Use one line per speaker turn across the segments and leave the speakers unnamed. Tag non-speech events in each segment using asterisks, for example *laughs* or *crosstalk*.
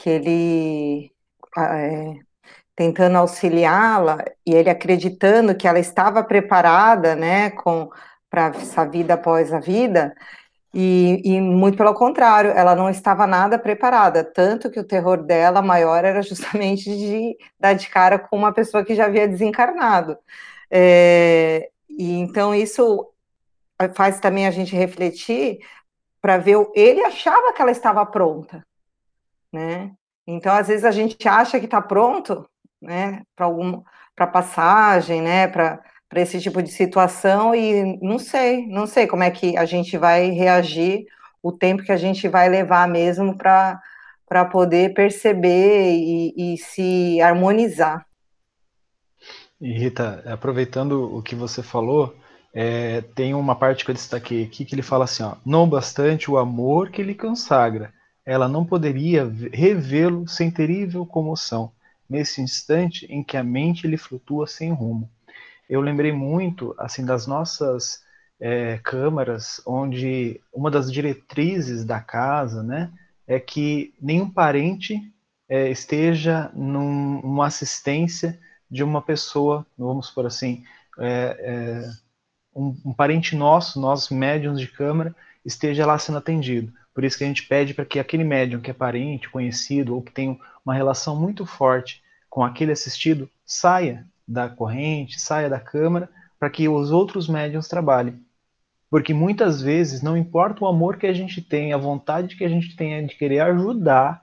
que ele é, tentando auxiliá-la e ele acreditando que ela estava preparada, né, com para essa vida após a vida, e, e, muito pelo contrário, ela não estava nada preparada, tanto que o terror dela maior era justamente de dar de cara com uma pessoa que já havia desencarnado. É, e então isso faz também a gente refletir para ver, ele achava que ela estava pronta, né? Então, às vezes a gente acha que está pronto, né, para algum, para passagem, né, para para esse tipo de situação e não sei, não sei como é que a gente vai reagir, o tempo que a gente vai levar mesmo para para poder perceber e, e, se harmonizar.
E Rita, aproveitando o que você falou, é, tem uma parte que eu destaquei aqui que ele fala assim: ó, não bastante o amor que lhe consagra, ela não poderia revê-lo sem terrível comoção, nesse instante em que a mente lhe flutua sem rumo eu lembrei muito assim das nossas é, câmaras, onde uma das diretrizes da casa, né, é que nenhum parente é, esteja num, numa assistência de uma pessoa, vamos por assim, é, um, um, parente nosso, nós médiums de câmara, esteja lá sendo atendido. Por isso que a gente pede para que aquele médium que é parente, conhecido ou que tem uma relação muito forte com aquele assistido saia da corrente, saia da câmara, para que os outros médiums trabalhem. Porque muitas vezes não importa o amor que a gente tem, a vontade que a gente tem de querer ajudar,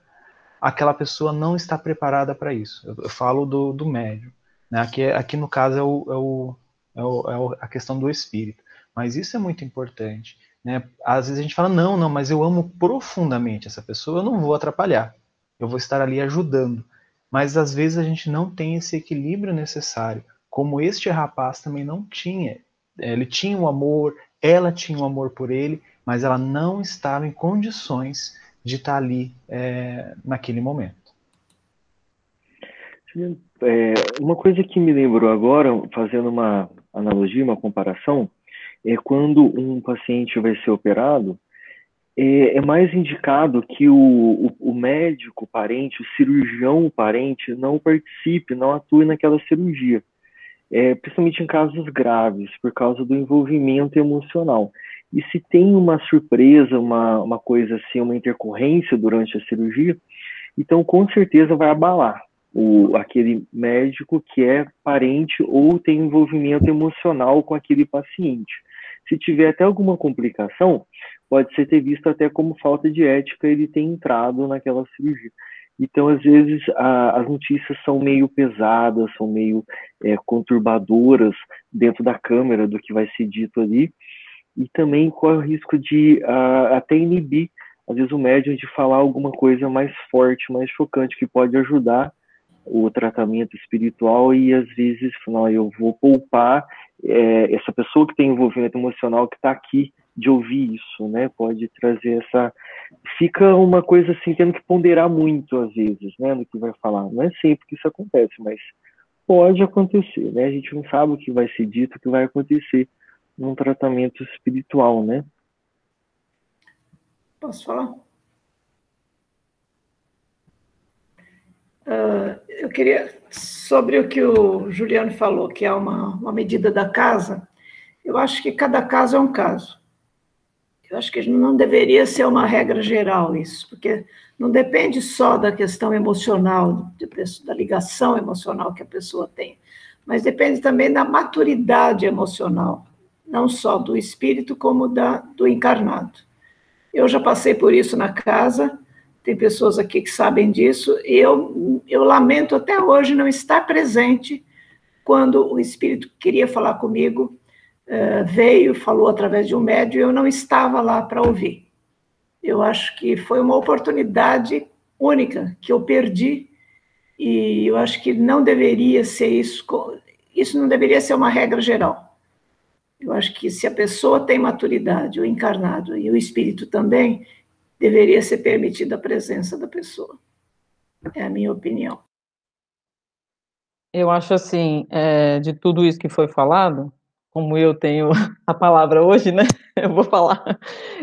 aquela pessoa não está preparada para isso. Eu, falo do, do médium. Né? Aqui, aqui no caso é, o, é, o, é, o, é a questão do espírito. Mas isso é muito importante. Né? Às vezes a gente fala, não, não, mas eu amo profundamente essa pessoa, eu não vou atrapalhar. Eu vou estar ali ajudando mas às vezes a gente não tem esse equilíbrio necessário, como este rapaz também não tinha. Ele tinha um amor, ela tinha um amor por ele, mas ela não estava em condições de estar ali é, naquele momento.
É, uma coisa que me lembrou agora, fazendo uma analogia, uma comparação, é quando um paciente vai ser operado, é, é mais indicado que o, o, o, médico parente, o cirurgião parente, não participe, não atue naquela cirurgia, é, principalmente em casos graves, por causa do envolvimento emocional. E se tem uma surpresa, uma, uma coisa assim, uma intercorrência durante a cirurgia, então com certeza vai abalar o, aquele médico que é parente ou tem envolvimento emocional com aquele paciente. Se tiver até alguma complicação, pode ser ter visto até como falta de ética ele ter entrado naquela cirurgia. Então, às vezes, a, as notícias são meio pesadas, são meio é, conturbadoras dentro da câmera do que vai ser dito ali, e também corre o risco de até inibir, às vezes, o médium de falar alguma coisa mais forte, mais chocante, que pode ajudar o tratamento espiritual e, às vezes, falar, eu vou poupar é, essa pessoa que tem envolvimento emocional que está aqui de ouvir isso, né? Pode trazer essa. Fica uma coisa assim, tendo que ponderar muito às vezes, né? No que vai falar. Não é sempre que isso acontece, mas pode acontecer, né? A gente não sabe o que vai ser dito, o que vai acontecer num tratamento espiritual, né?
Posso falar? Uh, eu queria, sobre o que o Juliano falou, que é uma, uma medida da casa, eu acho que cada caso é um caso. Eu acho que não deveria ser uma regra geral isso, porque não depende só da questão emocional, da ligação emocional que a pessoa tem, mas depende também da maturidade emocional, não só do espírito, como da, do encarnado. Eu já passei por isso na casa, tem pessoas aqui que sabem disso, e eu, eu lamento até hoje não estar presente quando o espírito queria falar comigo uh, veio, falou através de um médium, e eu não estava lá para ouvir. Eu acho que foi uma oportunidade única que eu perdi, e eu acho que não deveria ser isso, isso não deveria ser uma regra geral. Eu acho que se a pessoa tem maturidade, o encarnado e o espírito também, deveria ser permitida a presença da pessoa. É a minha opinião.
Eu acho assim, é, de tudo isso que foi falado, como eu tenho *laughs* a palavra hoje, né? *laughs* Eu vou falar.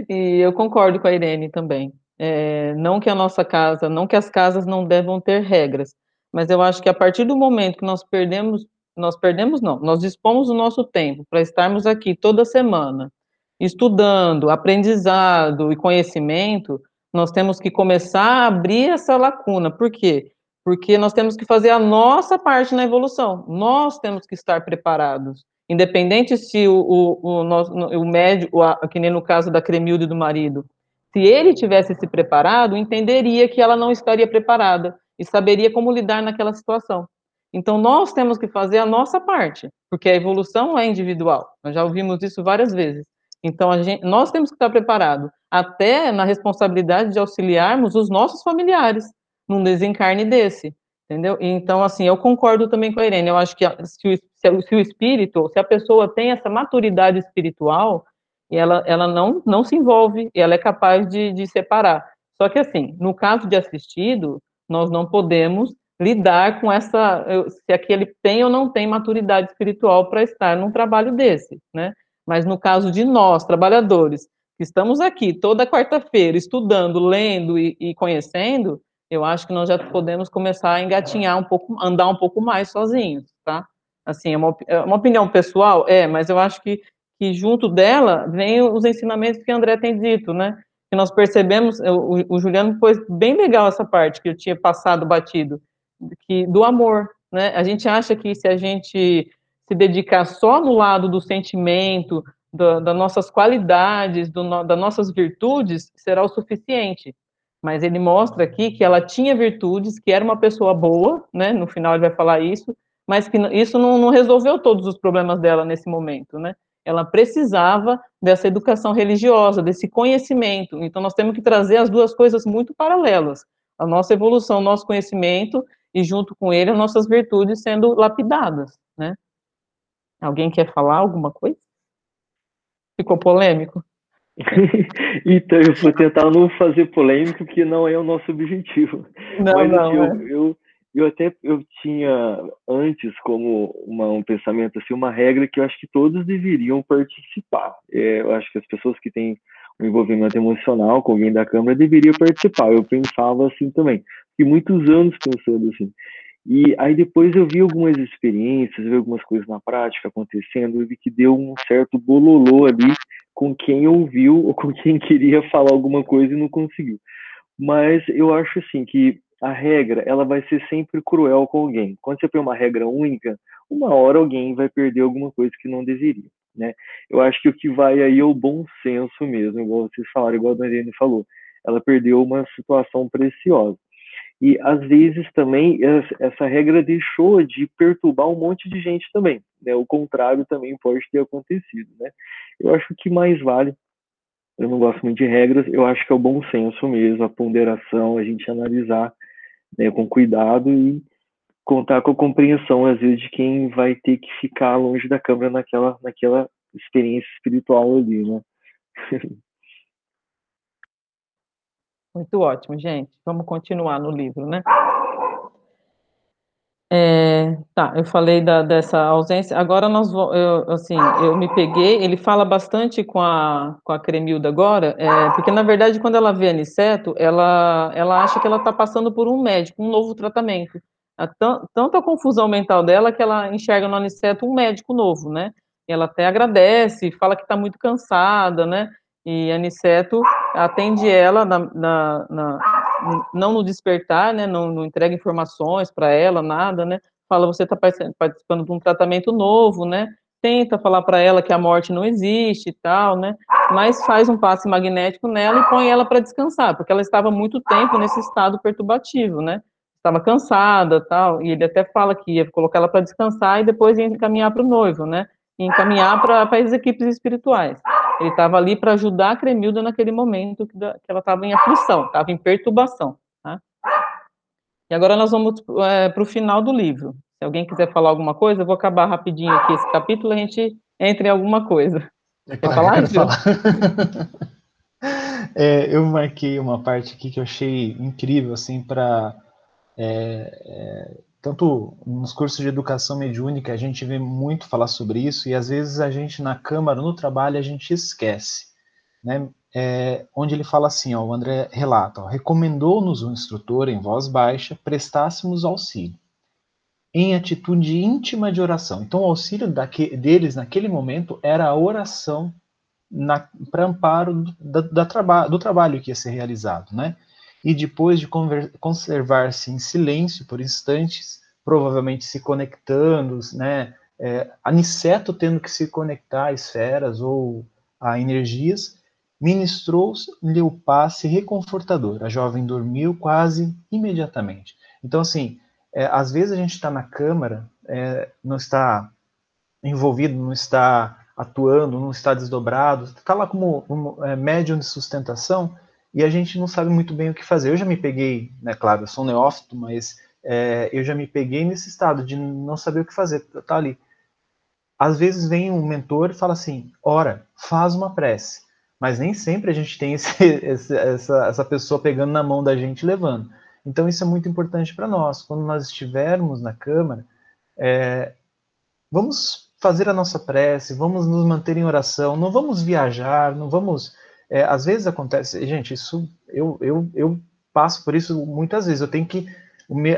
E eu concordo com a Irene também. É, não que a nossa casa, não que as casas não devam ter regras, mas eu acho que a partir do momento que nós perdemos, nós perdemos não, nós dispomos o nosso tempo para estarmos aqui toda semana, estudando, aprendizado e conhecimento, nós temos que começar a abrir essa lacuna. Por quê? Porque nós temos que fazer a nossa parte na evolução. Nós temos que estar preparados. Independente se o, o, o, o médico, que nem no caso da Cremilde do marido, se ele tivesse se preparado, entenderia que ela não estaria preparada e saberia como lidar naquela situação. Então, nós temos que fazer a nossa parte, porque a evolução é individual. Nós já ouvimos isso várias vezes. Então, gente, nós temos que estar preparados, até na responsabilidade de auxiliarmos os nossos familiares num desencarne desse, entendeu? Então, assim, eu concordo também com a Irene. Eu acho que se o, se o espírito, se a pessoa tem essa maturidade espiritual, ela, ela não, não se envolve, ela é capaz de, de separar. Só que, assim, no caso de assistido, nós não podemos lidar com essa, se aquele tem ou não tem maturidade espiritual para estar num trabalho desse, né? Mas no caso de nós, trabalhadores, que estamos aqui toda quarta-feira estudando, lendo e, e, conhecendo, eu acho que nós já podemos começar a engatinhar um pouco, andar um pouco mais sozinhos, tá? Assim, é uma, é uma opinião pessoal, é, mas eu acho que, que junto dela vem os ensinamentos que André tem dito, né? Que nós percebemos, o, o Juliano pôs bem legal essa parte que eu tinha passado batido, que do amor, né? A gente acha que se a gente se dedicar só no lado do sentimento, do, das nossas qualidades, do, das nossas virtudes, será o suficiente. Mas ele mostra aqui que ela tinha virtudes, que era uma pessoa boa, né? No final ele vai falar isso, mas que isso não, não resolveu todos os problemas dela nesse momento, né? Ela precisava dessa educação religiosa, desse conhecimento. Então nós temos que trazer as duas coisas muito paralelas: a nossa evolução, o nosso conhecimento e junto com ele as nossas virtudes sendo lapidadas? Alguém quer falar alguma coisa? Ficou polêmico? *laughs*
então, eu vou tentar não fazer polêmico, que não é o nosso objetivo.
Não, Mas, não, assim,
é. eu, eu, eu, até eu tinha antes como uma, um pensamento, assim, uma regra que eu acho que todos deveriam participar. É, eu acho que as pessoas que têm um envolvimento emocional com alguém da Câmara deveriam participar. Eu pensava assim também. Fiquei muitos anos pensando assim. E aí depois eu vi algumas experiências, vi algumas coisas na prática acontecendo, vi que deu um certo bololô ali com quem ouviu ou com quem queria falar alguma coisa e não conseguiu. Mas eu acho assim que a regra, ela vai ser sempre cruel com alguém. Quando você põe uma regra única, uma hora alguém vai perder alguma coisa que não deveria, né? Eu acho que o que vai aí é o bom senso mesmo, igual vocês falaram, igual a Daniela falou. Ela perdeu uma situação preciosa. E às vezes também essa regra deixou de perturbar um monte de gente também. Né? O contrário também pode ter acontecido. Né? Eu acho que mais vale, eu não gosto muito de regras, eu acho que é o bom senso mesmo, a ponderação, a gente analisar né, com cuidado e contar com a compreensão, às vezes, de quem vai ter que ficar longe da câmera naquela, naquela experiência espiritual ali, né? *laughs*
Muito ótimo, gente. Vamos continuar no livro, né? É, tá, eu falei da, dessa ausência. Agora nós eu, assim, eu me peguei. Ele fala bastante com a com a Cremilda agora, é, porque na verdade quando ela vê a Aniceto, ela ela acha que ela está passando por um médico, um novo tratamento. A, tanto a confusão mental dela que ela enxerga no Aniceto um médico novo, né? Ela até agradece, fala que está muito cansada, né? E Aniceto atende ela na, na, na, não no despertar, né, não, não entrega informações para ela, nada, né, fala, você está participando de um tratamento novo, né, tenta falar para ela que a morte não existe e tal, né, mas faz um passe magnético nela e põe ela para descansar, porque ela estava muito tempo nesse estado perturbativo, né, estava cansada tal, e ele até fala que ia colocar ela para descansar e depois ia encaminhar para o noivo, né, e encaminhar para as equipes espirituais. Ele estava ali para ajudar a Cremilda naquele momento que, ela estava em aflição, estava em perturbação. Tá? E agora nós vamos é, para o final do livro. Se alguém quiser falar alguma coisa, eu vou acabar rapidinho aqui esse capítulo e a gente entra em alguma coisa.
É Quer falar, falar. *laughs* é, eu marquei uma parte aqui que eu achei incrível, assim, para é, é, tanto nos cursos de educação mediúnica a gente vê muito falar sobre isso e às vezes a gente na câmara, no trabalho, a gente esquece, né? É, onde ele fala assim, ó, o André relata, recomendou-nos o instrutor em voz baixa prestássemos auxílio em atitude íntima de oração. Então, o auxílio daque, deles naquele momento era a oração para amparo do, da, traba, do trabalho que ia ser realizado, né? E depois de conservar-se em silêncio por instantes, provavelmente se conectando, né? É, aniceto tendo que se conectar a esferas ou a energias, ministrou-lhe o passe reconfortador. A jovem dormiu quase imediatamente. Então, assim, é, às vezes a gente está na Câmara, é, não está envolvido, não está atuando, não está desdobrado, está lá como um, é, médium de sustentação e a gente não sabe muito bem o que fazer. Eu já me peguei, né, claro, eu sou neófito, mas é, eu já me peguei nesse estado de não saber o que fazer, tá ali. Às vezes vem um mentor e fala assim, ora, faz uma prece, mas nem sempre a gente tem esse, *laughs* esse, essa, essa pessoa pegando na mão da gente levando. Então, isso é muito importante para nós. Quando nós estivermos na Câmara, é, vamos fazer a nossa prece, vamos nos manter em oração, não vamos viajar, não vamos. É, às vezes acontece, gente, isso eu, eu, eu passo por isso muitas vezes. Eu tenho que.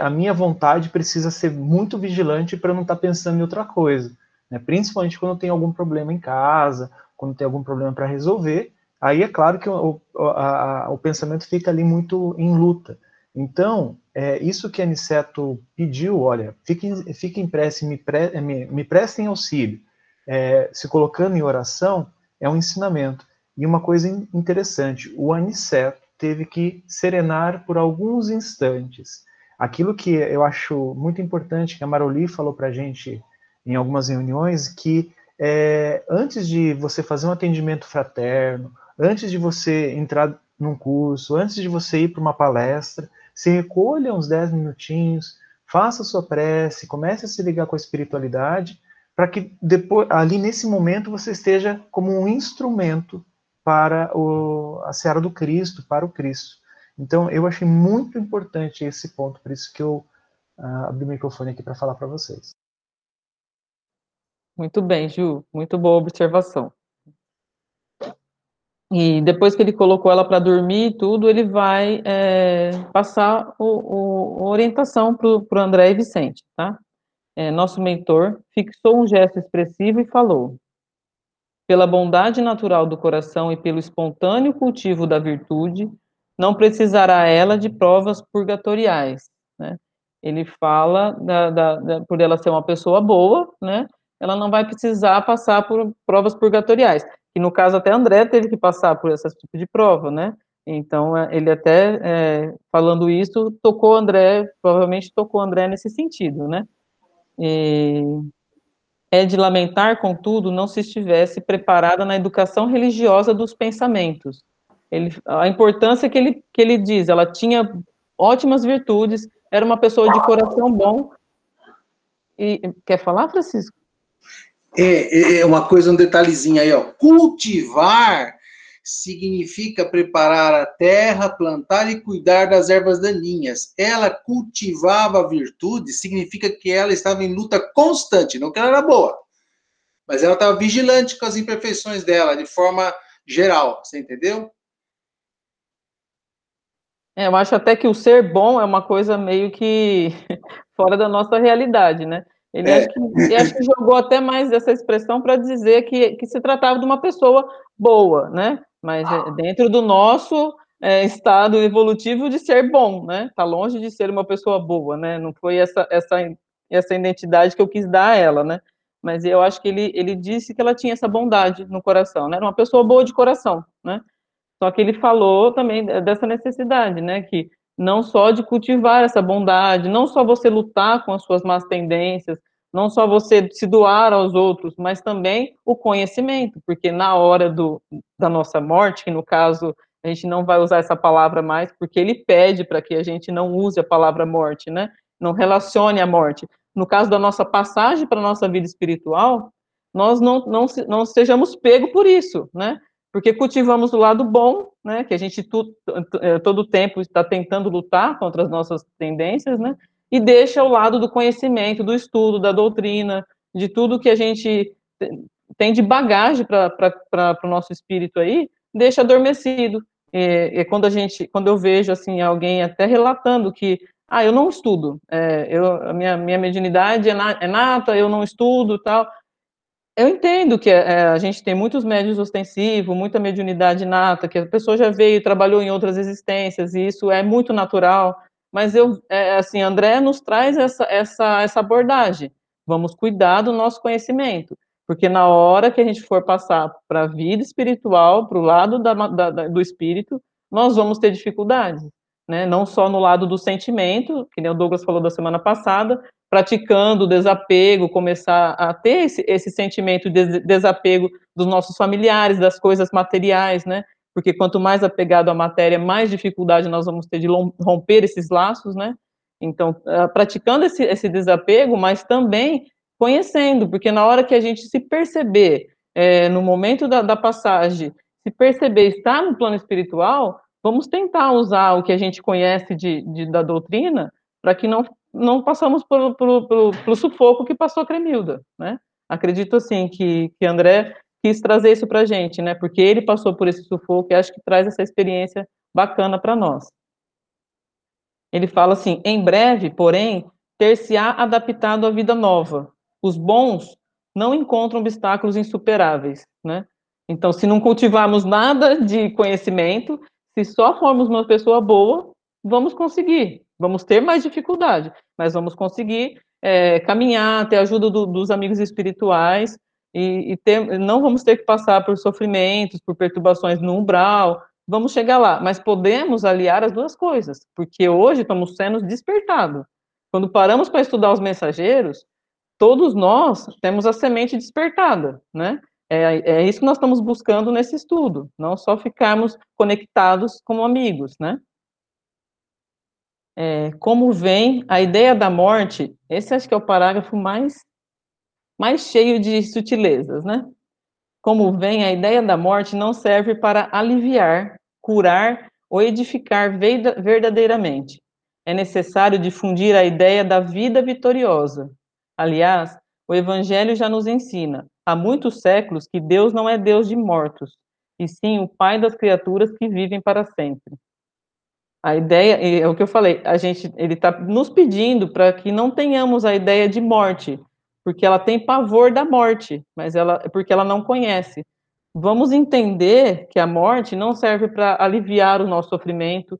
A minha vontade precisa ser muito vigilante para não estar tá pensando em outra coisa. Né? Principalmente quando tem algum problema em casa, quando tem algum problema para resolver. Aí é claro que o, a, a, o pensamento fica ali muito em luta. Então, é, isso que Aniceto pediu, olha, fiquem, fiquem prece, me, pre, me, me prestem auxílio, é, se colocando em oração, é um ensinamento. E uma coisa interessante, o Aniceto teve que serenar por alguns instantes. Aquilo que eu acho muito importante, que a Maroli falou para a gente em algumas reuniões, que é, antes de você fazer um atendimento fraterno, antes de você entrar num curso, antes de você ir para uma palestra, se recolha uns 10 minutinhos, faça sua prece, comece a se ligar com a espiritualidade, para que depois, ali nesse momento você esteja como um instrumento para o, a seara do Cristo, para o Cristo. Então, eu achei muito importante esse ponto, por isso que eu uh, abri o microfone aqui para falar para vocês.
Muito bem, Ju, muito boa observação. E depois que ele colocou ela para dormir e tudo, ele vai é, passar o, o, orientação para o André e Vicente, tá? É, nosso mentor fixou um gesto expressivo e falou: pela bondade natural do coração e pelo espontâneo cultivo da virtude, não precisará ela de provas purgatoriais, né? Ele fala da, da, da, por ela ser uma pessoa boa, né? Ela não vai precisar passar por provas purgatoriais que no caso até André teve que passar por esse tipo de prova, né? Então é, ele até é, falando isso tocou André, provavelmente tocou André nesse sentido, né? E é de lamentar, contudo, não se estivesse preparada na educação religiosa dos pensamentos. Ele, a importância que ele, que ele diz, ela tinha ótimas virtudes, era uma pessoa de coração bom. E, quer falar, Francisco?
É, é, é uma coisa, um detalhezinho aí, ó. Cultivar significa preparar a terra, plantar e cuidar das ervas daninhas. Ela cultivava a virtude, significa que ela estava em luta constante, não que ela era boa, mas ela estava vigilante com as imperfeições dela, de forma geral, você entendeu?
É, eu acho até que o ser bom é uma coisa meio que *laughs* fora da nossa realidade, né? Ele é. acho, que, acho que jogou até mais essa expressão para dizer que, que se tratava de uma pessoa boa, né? Mas é, dentro do nosso é, estado evolutivo de ser bom, né? Está longe de ser uma pessoa boa, né? Não foi essa, essa, essa identidade que eu quis dar a ela, né? Mas eu acho que ele, ele disse que ela tinha essa bondade no coração, né? Era uma pessoa boa de coração, né? Só que ele falou também dessa necessidade, né? Que não só de cultivar essa bondade, não só você lutar com as suas más tendências, não só você se doar aos outros, mas também o conhecimento, porque na hora do, da nossa morte, que no caso a gente não vai usar essa palavra mais, porque ele pede para que a gente não use a palavra morte, né? Não relacione a morte. No caso da nossa passagem para a nossa vida espiritual, nós não, não, não sejamos pegos por isso, né? porque cultivamos o lado bom, né, que a gente tu, é, todo tempo está tentando lutar contra as nossas tendências, né, e deixa o lado do conhecimento, do estudo, da doutrina, de tudo que a gente tem de bagagem para o nosso espírito aí, deixa adormecido. E, e, quando a gente, quando eu vejo assim alguém até relatando que, ah, eu não estudo, é, eu, a minha, minha mediunidade é, na, é nata, eu não estudo, tal. Eu entendo que é, a gente tem muitos médios ostensivos, muita mediunidade nata, que a pessoa já veio, trabalhou em outras existências, e isso é muito natural. Mas eu, é, assim, André nos traz essa, essa, essa abordagem. Vamos cuidar do nosso conhecimento. Porque na hora que a gente for passar para a vida espiritual, para o lado da, da, do espírito, nós vamos ter dificuldades. Né? Não só no lado do sentimento, que nem o Douglas falou da semana passada, praticando o desapego, começar a ter esse, esse sentimento de desapego dos nossos familiares, das coisas materiais, né? Porque quanto mais apegado à matéria, mais dificuldade nós vamos ter de romper esses laços, né? Então, ah, praticando esse, esse desapego, mas também conhecendo, porque na hora que a gente se perceber, é, no momento da, da passagem, se perceber estar no plano espiritual, vamos tentar usar o que a gente conhece de, de da doutrina para que não, não passamos pelo, pelo, pelo, pelo, sufoco que passou a Cremilda, né? Acredito, assim, que, que André quis trazer isso para a gente, né? Porque ele passou por esse sufoco e acho que traz essa experiência bacana para nós. Ele fala assim: em breve, porém, ter-se-á adaptado à vida nova, os bons não encontram obstáculos insuperáveis, né? Então, se não cultivarmos nada de conhecimento, se só formos uma pessoa boa, vamos conseguir. Vamos ter mais dificuldade, mas vamos conseguir é, caminhar, ter ajuda do, dos amigos espirituais e, e ter, não vamos ter que passar por sofrimentos, por perturbações no umbral. Vamos chegar lá, mas podemos aliar as duas coisas, porque hoje estamos sendo despertados. Quando paramos para estudar os mensageiros, todos nós temos a semente despertada, né? É, é isso que nós estamos buscando nesse estudo, não só ficarmos conectados como amigos, né? É, como vem a ideia da morte, esse acho que é o parágrafo mais, mais cheio de sutilezas, né? Como vem a ideia da morte não serve para aliviar, curar ou edificar verdadeiramente. É necessário difundir a ideia da vida vitoriosa, Aliás, o Evangelho já nos ensina, há muitos séculos, que Deus não é Deus de mortos, e sim o Pai das criaturas que vivem para sempre. A ideia, é o que eu falei, a gente, ele está nos pedindo para que não tenhamos a ideia de morte, porque ela tem pavor da morte, mas ela, porque ela não conhece. Vamos entender que a morte não serve para aliviar o nosso sofrimento.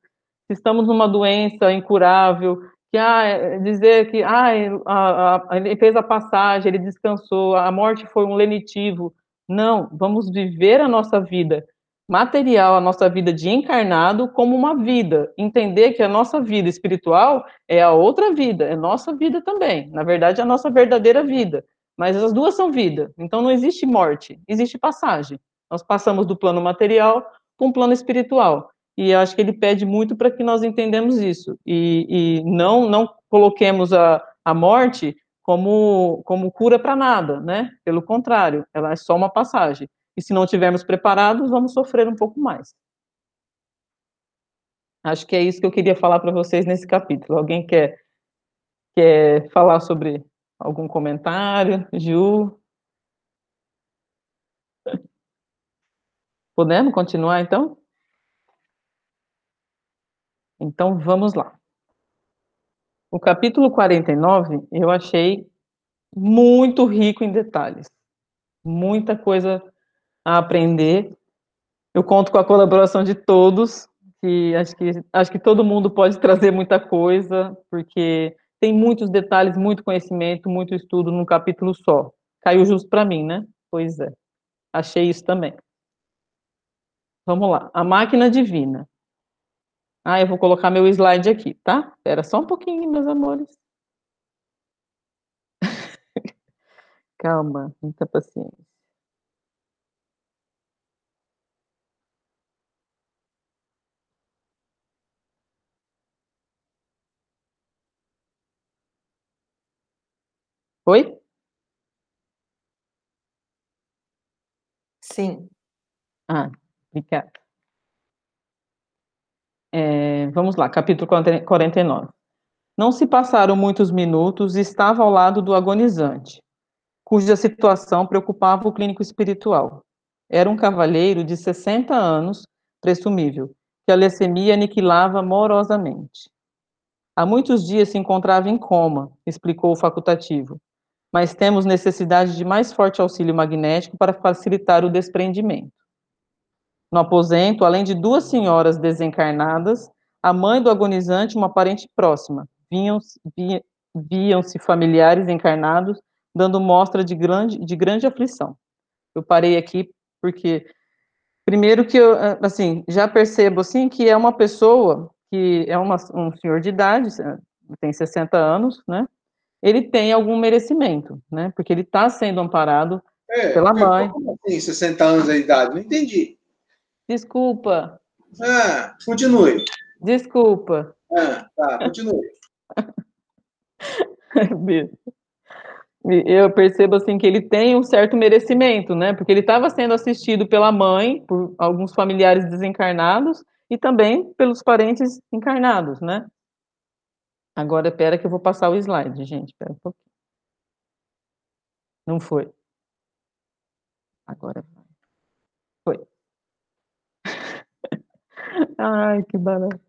Se estamos numa doença incurável, que ah, dizer que ah, a, a, ele fez a passagem, ele descansou, a morte foi um lenitivo. Não, vamos viver a nossa vida material, a nossa vida de encarnado, como uma vida. Entender que a nossa vida espiritual é a outra vida, é nossa vida também. Na verdade, é a nossa verdadeira vida. Mas as duas são vida. Então não existe morte, existe passagem. Nós passamos do plano material para o plano espiritual e acho que ele pede muito para que nós entendamos isso e, e não não coloquemos a, a morte como como cura para nada, né? Pelo contrário, ela é só uma passagem. E se não estivermos preparados, vamos sofrer um pouco mais. Acho que é isso que eu queria falar para vocês nesse capítulo. Alguém quer quer falar sobre algum comentário, Ju? Podemos continuar então? Então vamos lá. O capítulo 49 eu achei muito rico em detalhes, muita coisa a aprender. Eu conto com a colaboração de todos, que acho que acho que todo mundo pode trazer muita coisa, porque tem muitos detalhes, muito conhecimento, muito estudo num capítulo só. Caiu justo para mim, né? Pois é. Achei isso também. Vamos lá. A máquina divina. Ah, eu vou colocar meu slide aqui, tá? Espera só um pouquinho, meus amores. *laughs* Calma, muita paciência. Oi?
Sim.
Ah, obrigada. É, vamos lá, capítulo 49. Não se passaram muitos minutos e estava ao lado do agonizante, cuja situação preocupava o clínico espiritual. Era um cavalheiro de 60 anos, presumível, que a leucemia aniquilava morosamente. Há muitos dias se encontrava em coma, explicou o facultativo, mas temos necessidade de mais forte auxílio magnético para facilitar o desprendimento. No aposento, além de duas senhoras desencarnadas, a mãe do agonizante, uma parente próxima, viam-se familiares encarnados dando mostra de grande, de grande aflição. Eu parei aqui porque, primeiro que eu, assim, já percebo, assim, que é uma pessoa que é uma, um senhor de idade, tem 60 anos, né, ele tem algum merecimento, né, porque ele está sendo amparado é, pela mãe.
Como assim, 60 anos de idade? Não entendi.
Desculpa.
Ah, continue.
Desculpa.
Ah, tá, continue. *laughs*
eu percebo assim que ele tem um certo merecimento, né? Porque ele estava sendo assistido pela mãe, por alguns familiares desencarnados e também pelos parentes encarnados, né? Agora, espera que eu vou passar o slide, gente. Espera um pouquinho. Não foi. Agora vai. Foi. *laughs* Ai, que barato.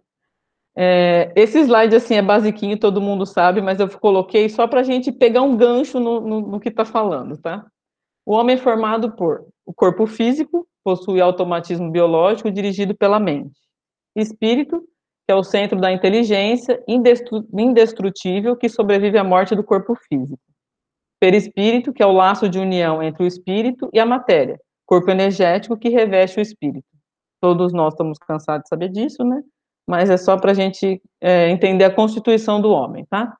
É, esse slide, assim, é basiquinho, todo mundo sabe, mas eu coloquei só para a gente pegar um gancho no, no, no que está falando, tá? O homem é formado por o corpo físico, possui automatismo biológico dirigido pela mente. Espírito, que é o centro da inteligência indestrutível que sobrevive à morte do corpo físico. Perispírito, que é o laço de união entre o espírito e a matéria. Corpo energético que reveste o espírito. Todos nós estamos cansados de saber disso, né? mas é só para a gente é, entender a constituição do homem, tá?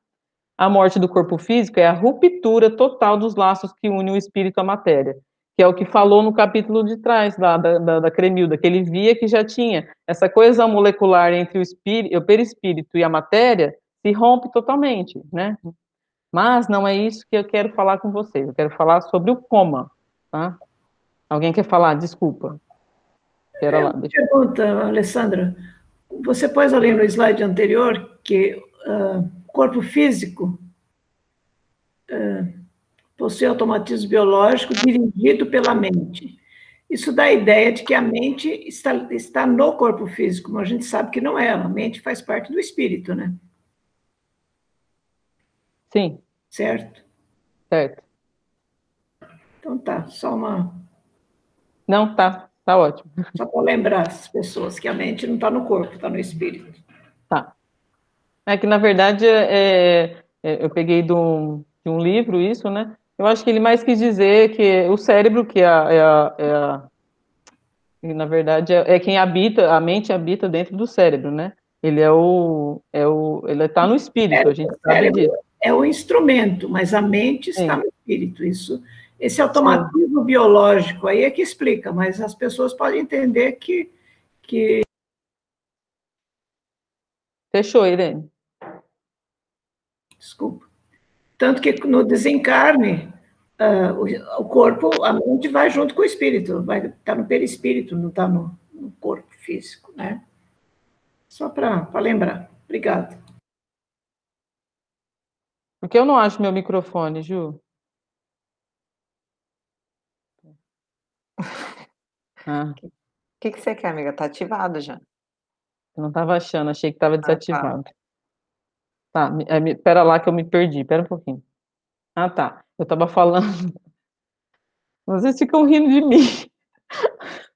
A morte do corpo físico é a ruptura total dos laços que unem o espírito à matéria, que é o que falou no capítulo de trás da, da, da, da Cremilda, que ele via que já tinha essa coesão molecular entre o, espírito, o perispírito e a matéria se rompe totalmente, né? Mas não é isso que eu quero falar com vocês, eu quero falar sobre o coma, tá? Alguém quer falar? Desculpa.
Espera lá. Deixa... Pergunta, Alessandra. Você pôs ali no slide anterior que uh, corpo físico uh, possui automatismo biológico dirigido pela mente. Isso dá a ideia de que a mente está, está no corpo físico, mas a gente sabe que não é. A mente faz parte do espírito, né?
Sim.
Certo?
Certo.
Então tá, só uma.
Não, tá. Tá ótimo.
Só para lembrar as pessoas que a mente não está no corpo, está no espírito.
Tá. É que, na verdade, é, é, eu peguei de um, livro isso, né? Eu acho que ele mais quis dizer que o cérebro, que é a, é a, é a na verdade, é, é, quem habita, a mente habita dentro do cérebro, né? Ele é o, é o, ele está no espírito, a gente sabe disso.
É o instrumento, mas a mente está no espírito. Isso esse automatismo Sim. biológico aí é que explica, mas as pessoas podem entender que. que...
Fechou, Irene.
Desculpa. Tanto que no desencarne, uh, o, o, corpo, a mente vai junto com o espírito, vai estar tá no perispírito, não está no, no corpo físico, né? Só para lembrar. Obrigada.
Porque eu não acho meu microfone, Ju?
Ah. *laughs* O que, que você quer, amiga? Tá ativado já.
Eu não estava achando, achei que estava desativado. Ah, tá, tá é, pera lá que eu me perdi, pera um pouquinho. Ah, tá. Eu estava falando. *laughs* Vocês ficam rindo de mim. *laughs*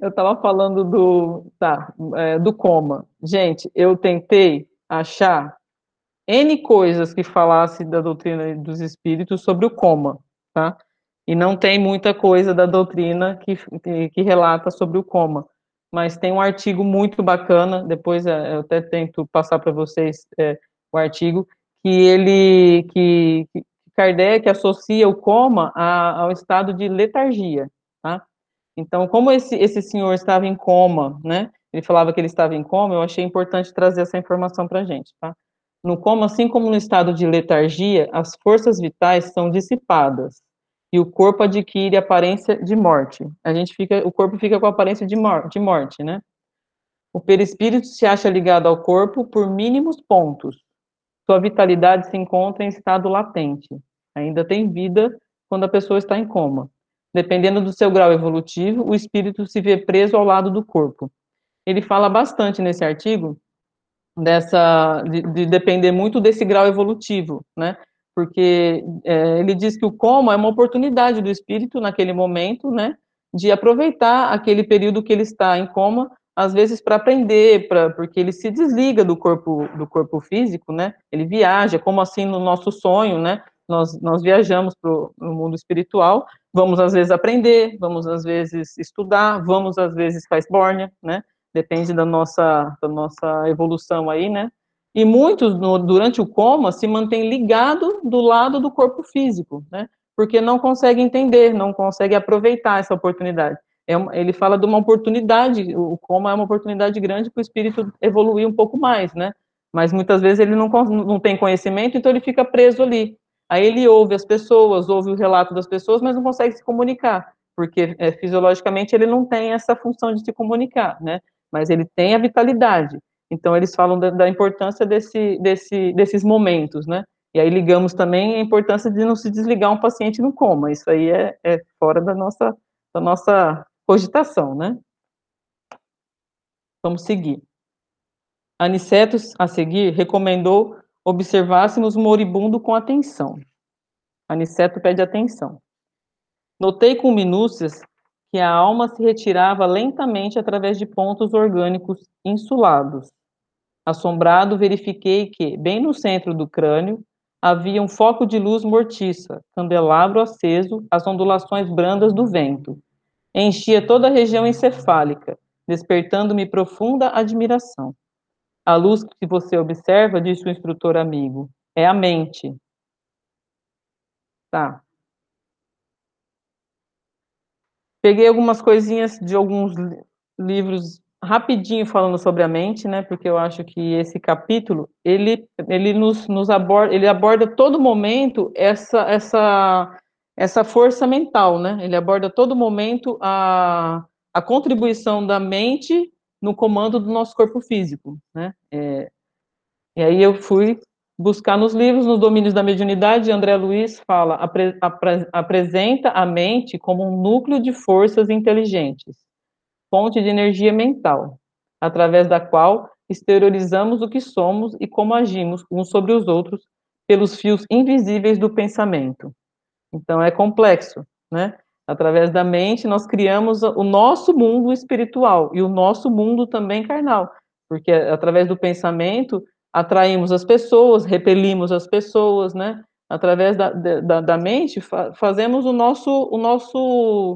Eu estava falando do, tá, é, do coma. Gente, eu tentei achar N coisas que falasse da doutrina dos espíritos sobre o coma, tá? e não tem muita coisa da doutrina que, que relata sobre o coma. Mas tem um artigo muito bacana, depois é, eu até tento passar para vocês é, o artigo, que ele, que, que Kardec associa o coma a, ao estado de letargia, tá? Então, como esse, esse senhor estava em coma, né? Ele falava que ele estava em coma, eu achei importante trazer essa informação para a gente, tá? No coma, assim como no estado de letargia, as forças vitais são dissipadas, e o corpo adquire aparência de morte. A gente fica, o corpo fica com aparência de, mor de morte, né? O perispírito se acha ligado ao corpo por mínimos pontos. Sua vitalidade se encontra em estado latente. Ainda tem vida quando a pessoa está em coma. Dependendo do seu grau evolutivo, o espírito se vê preso ao lado do corpo. Ele fala bastante nesse artigo dessa de, de depender muito desse grau evolutivo, né? Porque é, ele diz que o coma é uma oportunidade do espírito naquele momento, né? De aproveitar aquele período que ele está em coma, às vezes para aprender, para porque ele se desliga do corpo do corpo físico, né? Ele viaja, como assim no nosso sonho, né? Nós, nós viajamos para o mundo espiritual, vamos às vezes aprender, vamos às vezes estudar, vamos às vezes para esbórnia, né? Depende da nossa, da nossa evolução aí, né? E muitos, no, durante o coma, se mantêm ligado do lado do corpo físico, né? Porque não consegue entender, não consegue aproveitar essa oportunidade. É uma, ele fala de uma oportunidade, o coma é uma oportunidade grande para o espírito evoluir um pouco mais, né? Mas muitas vezes ele não, não tem conhecimento, então ele fica preso ali. Aí ele ouve as pessoas, ouve o relato das pessoas, mas não consegue se comunicar, porque é, fisiologicamente ele não tem essa função de se comunicar, né? Mas ele tem a vitalidade. Então eles falam da, da importância desse, desse, desses momentos, né? E aí ligamos também a importância de não se desligar um paciente no coma. Isso aí é, é fora da nossa, da nossa cogitação, né? Vamos seguir. Anicetos, a seguir, recomendou observássemos o moribundo com atenção. Aniceto pede atenção. Notei com minúcias que a alma se retirava lentamente através de pontos orgânicos insulados. Assombrado, verifiquei que, bem no centro do crânio, havia um foco de luz mortiça, candelabro aceso, as ondulações brandas do vento. Enchia toda a região encefálica, despertando-me profunda admiração. A luz que você observa, disse o instrutor amigo, é a mente. Tá. Peguei algumas coisinhas de alguns livros rapidinho falando sobre a mente, né? Porque eu acho que esse capítulo ele ele nos, nos aborda ele aborda todo momento essa essa essa força mental, né? Ele aborda todo momento a a contribuição da mente no comando do nosso corpo físico, né? É, e aí eu fui buscar nos livros, nos domínios da mediunidade, André Luiz fala, apre, apre, apresenta a mente como um núcleo de forças inteligentes, fonte de energia mental, através da qual exteriorizamos o que somos e como agimos uns sobre os outros pelos fios invisíveis do pensamento. Então é complexo, né? Através da mente, nós criamos o nosso mundo espiritual e o nosso mundo também carnal, porque através do pensamento atraímos as pessoas, repelimos as pessoas, né? Através da, da, da mente, fa fazemos o nosso, o, nosso,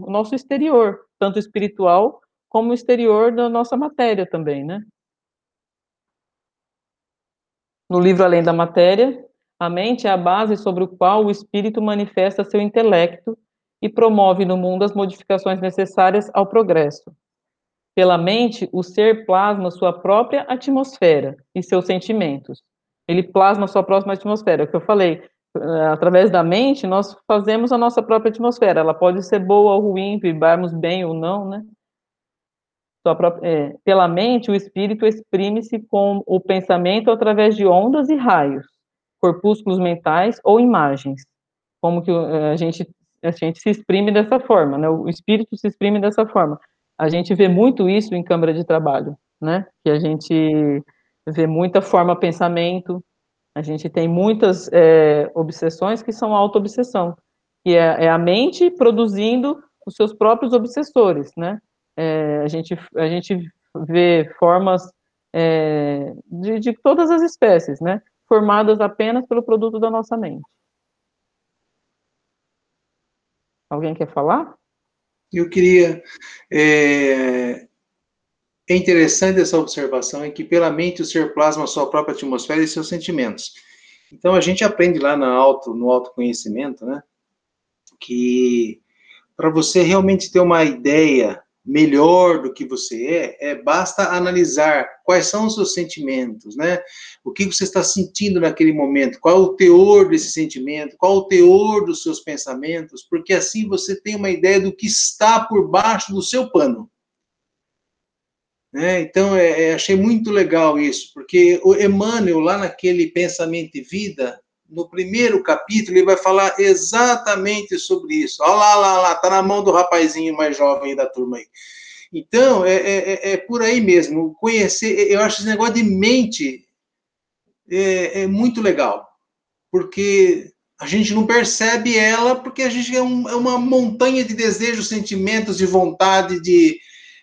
o nosso exterior, tanto espiritual como o exterior da nossa matéria também, né? No livro Além da Matéria, a mente é a base sobre o qual o espírito manifesta seu intelecto e promove no mundo as modificações necessárias ao progresso. Pela mente, o ser plasma sua própria atmosfera e seus sentimentos. Ele plasma sua própria atmosfera, é o que eu falei. Eh, através da mente, nós fazemos a nossa própria atmosfera. Ela pode ser boa ou ruim, vibrarmos bem ou não, né? Própria, é, pela mente, o espírito exprime-se com o pensamento através de ondas e raios, corpúsculos mentais ou imagens. Como que eh, a gente a gente se exprime dessa forma, né? O espírito se exprime dessa forma. A gente vê muito isso em câmara de trabalho, né? Que a gente vê muita forma pensamento, a gente tem muitas é, obsessões que são auto-obsessão, que é, é, a mente produzindo os seus próprios obsessores, né? É, a, gente, a gente vê formas é, de, de todas as espécies, né? Formadas apenas pelo produto da nossa mente. Alguém quer falar?
Eu queria. É, é interessante essa observação, é que pela mente o ser plasma a sua própria atmosfera e seus sentimentos. Então a gente aprende lá no, auto, no autoconhecimento, né? Que para você realmente ter uma ideia melhor do que você é, é, basta analisar quais são os seus sentimentos, né? O que você está sentindo naquele momento, qual é o teor desse sentimento, qual é o teor dos seus pensamentos, porque assim você tem uma ideia do que está por baixo do seu pano. Né? Então, é, é, achei muito legal isso, porque o Emmanuel, lá naquele Pensamento e Vida, no primeiro capítulo, ele vai falar exatamente sobre isso. Olha lá, lá, lá, tá na mão do rapazinho mais jovem da turma aí. Então, é, é, é, é por aí mesmo. Conhecer, eu acho esse negócio de mente é, é, muito legal, porque a gente não percebe ela, porque a gente é, um, é uma montanha de desejos, sentimentos, de vontade, de,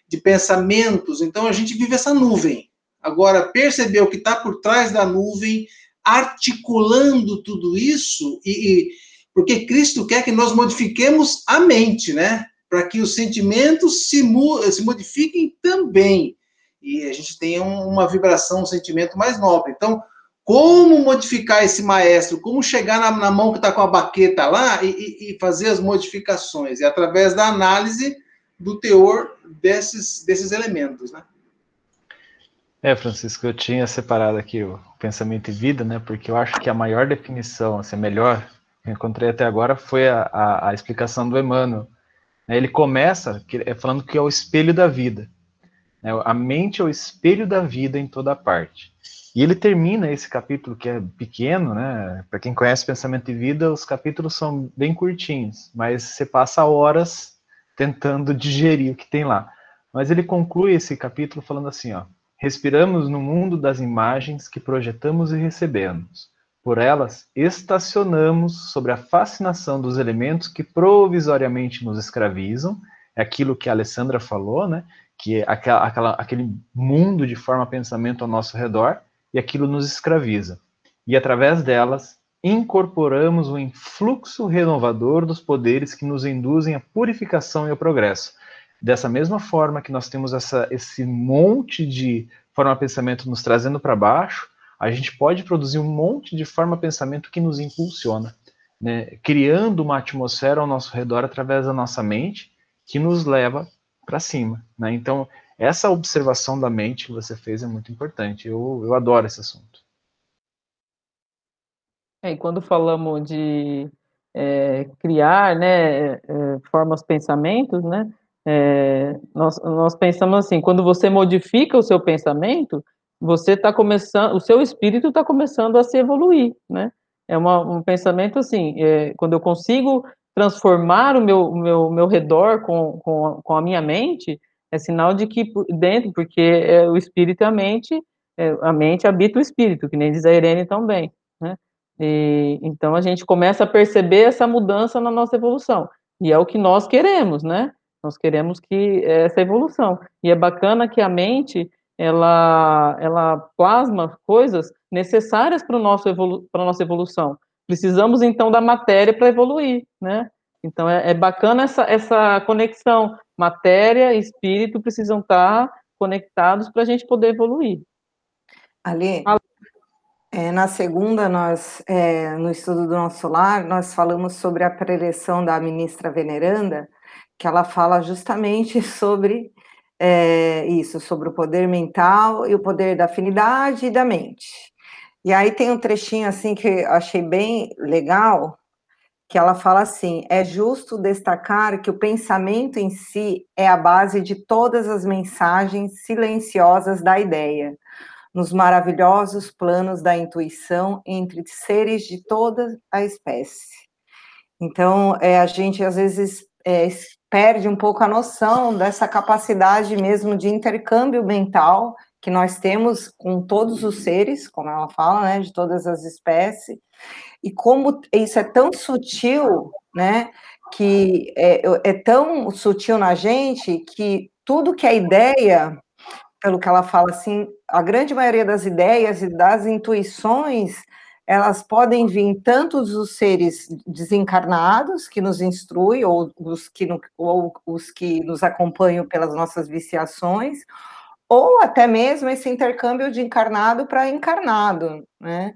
de pensamentos. Então, a gente vive essa nuvem. Agora, perceber o que está por trás da nuvem articulando tudo isso, e, e, porque Cristo quer que nós modifiquemos a mente, né? Para que os sentimentos se, se modifiquem também. E a gente tenha um, uma vibração, um sentimento mais nobre. Então, como modificar esse maestro? Como chegar na, na mão que está com a baqueta lá e, e, e fazer as modificações? E através da análise do teor desses, desses elementos, né?
É, Francisco, eu tinha separado aqui o pensamento e vida, né? Porque eu acho que a maior definição, assim, a melhor que eu encontrei até agora foi a, a, a explicação do Emmanuel. Né? Ele começa é falando que é o espelho da vida. Né? A mente é o espelho da vida em toda parte. E ele termina esse capítulo que é pequeno, né? Para quem conhece pensamento e vida, os capítulos são bem curtinhos, mas você passa horas tentando digerir o que tem lá. Mas ele conclui esse capítulo falando assim, ó: Respiramos no mundo das imagens que projetamos e recebemos. Por elas, estacionamos sobre a fascinação dos elementos que provisoriamente nos escravizam. É aquilo que a Alessandra falou, né? Que é aquela, aquela, aquele mundo de forma-pensamento ao nosso redor, e aquilo nos escraviza. E através delas, incorporamos o influxo renovador dos poderes que nos induzem à purificação e ao progresso. Dessa mesma forma que nós temos essa, esse monte de forma-pensamento nos trazendo para baixo, a gente pode produzir um monte de forma-pensamento que nos impulsiona, né? criando uma atmosfera ao nosso redor através da nossa mente que nos leva para cima. Né? Então, essa observação da mente que você fez é muito importante. Eu, eu adoro esse assunto.
É, e quando falamos de é, criar né, é, formas pensamentos, né, é, nós, nós pensamos assim, quando você modifica o seu pensamento, você está começando, o seu espírito está começando a se evoluir, né? É uma, um pensamento assim, é, quando eu consigo transformar o meu, meu, meu redor com, com, com a minha mente, é sinal de que dentro, porque é, o espírito e a mente, é, a mente habita o espírito, que nem diz a Irene também, né? E, então a gente começa a perceber essa mudança na nossa evolução, e é o que nós queremos, né? Nós queremos que essa evolução. E é bacana que a mente ela ela plasma coisas necessárias para evolu para nossa evolução. Precisamos então da matéria para evoluir, né? Então é, é, bacana essa essa conexão matéria e espírito precisam estar conectados para a gente poder evoluir.
Ali, é, na segunda, nós, é, no estudo do nosso lar, nós falamos sobre a preleção da ministra veneranda, que ela fala justamente *laughs* sobre é, isso, sobre o poder mental e o poder da afinidade e da mente. E aí tem um trechinho assim que eu achei bem legal, que ela fala assim: é justo destacar que o pensamento em si é a base de todas as mensagens silenciosas da ideia, nos maravilhosos planos da intuição entre seres de toda a espécie. Então, é, a gente às vezes é, perde um pouco a noção dessa capacidade mesmo de intercâmbio mental que nós temos com todos os seres, como ela fala, né, de todas as espécies, e como isso é tão sutil, né, que é, é tão sutil na gente que tudo que é ideia, pelo que ela fala assim, a grande maioria das ideias e das intuições elas podem vir tanto dos seres desencarnados que nos instruem, ou os que, ou os que nos acompanham pelas nossas viciações, ou até mesmo esse intercâmbio de encarnado para encarnado, né?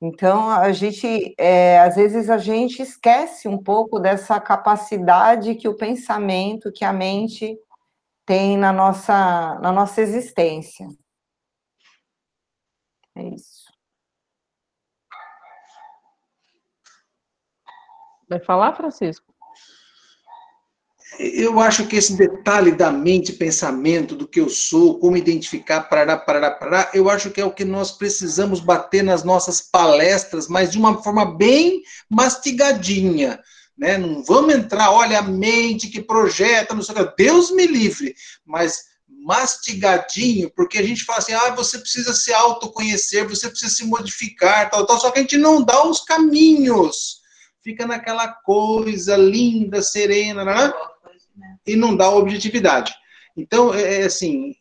Então, a gente, é, às vezes, a gente esquece um pouco dessa capacidade que o pensamento, que a mente tem na nossa, na nossa existência. É isso.
Vai falar, Francisco?
eu acho que esse detalhe da mente, pensamento, do que eu sou, como identificar, parará, parará, parará, eu acho que é o que nós precisamos bater nas nossas palestras, mas de uma forma bem mastigadinha. Né? Não vamos entrar, olha a mente que projeta, não sei o que, Deus me livre, mas mastigadinho, porque a gente fala assim, ah, você precisa se autoconhecer, você precisa se modificar, tal, tal, só que a gente não dá os caminhos, fica naquela coisa linda, serena, né? e não dá objetividade. Então, é, é assim,